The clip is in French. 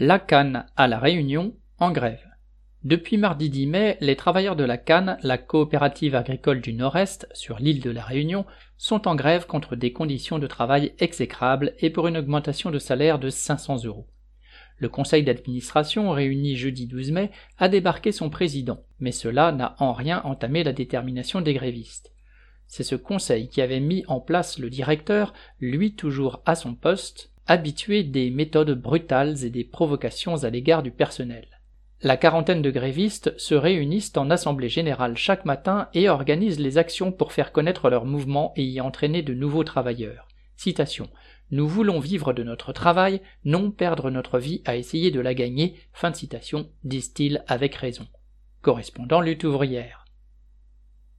La Canne à La Réunion en grève. Depuis mardi 10 mai, les travailleurs de la Canne, la coopérative agricole du Nord-Est, sur l'île de la Réunion, sont en grève contre des conditions de travail exécrables et pour une augmentation de salaire de 500 euros. Le conseil d'administration, réuni jeudi 12 mai, a débarqué son président, mais cela n'a en rien entamé la détermination des grévistes. C'est ce conseil qui avait mis en place le directeur, lui toujours à son poste, habitué des méthodes brutales et des provocations à l'égard du personnel. La quarantaine de grévistes se réunissent en assemblée générale chaque matin et organisent les actions pour faire connaître leur mouvement et y entraîner de nouveaux travailleurs. Citation. Nous voulons vivre de notre travail, non perdre notre vie à essayer de la gagner. Fin de citation, disent-ils avec raison. Correspondant lutte ouvrière.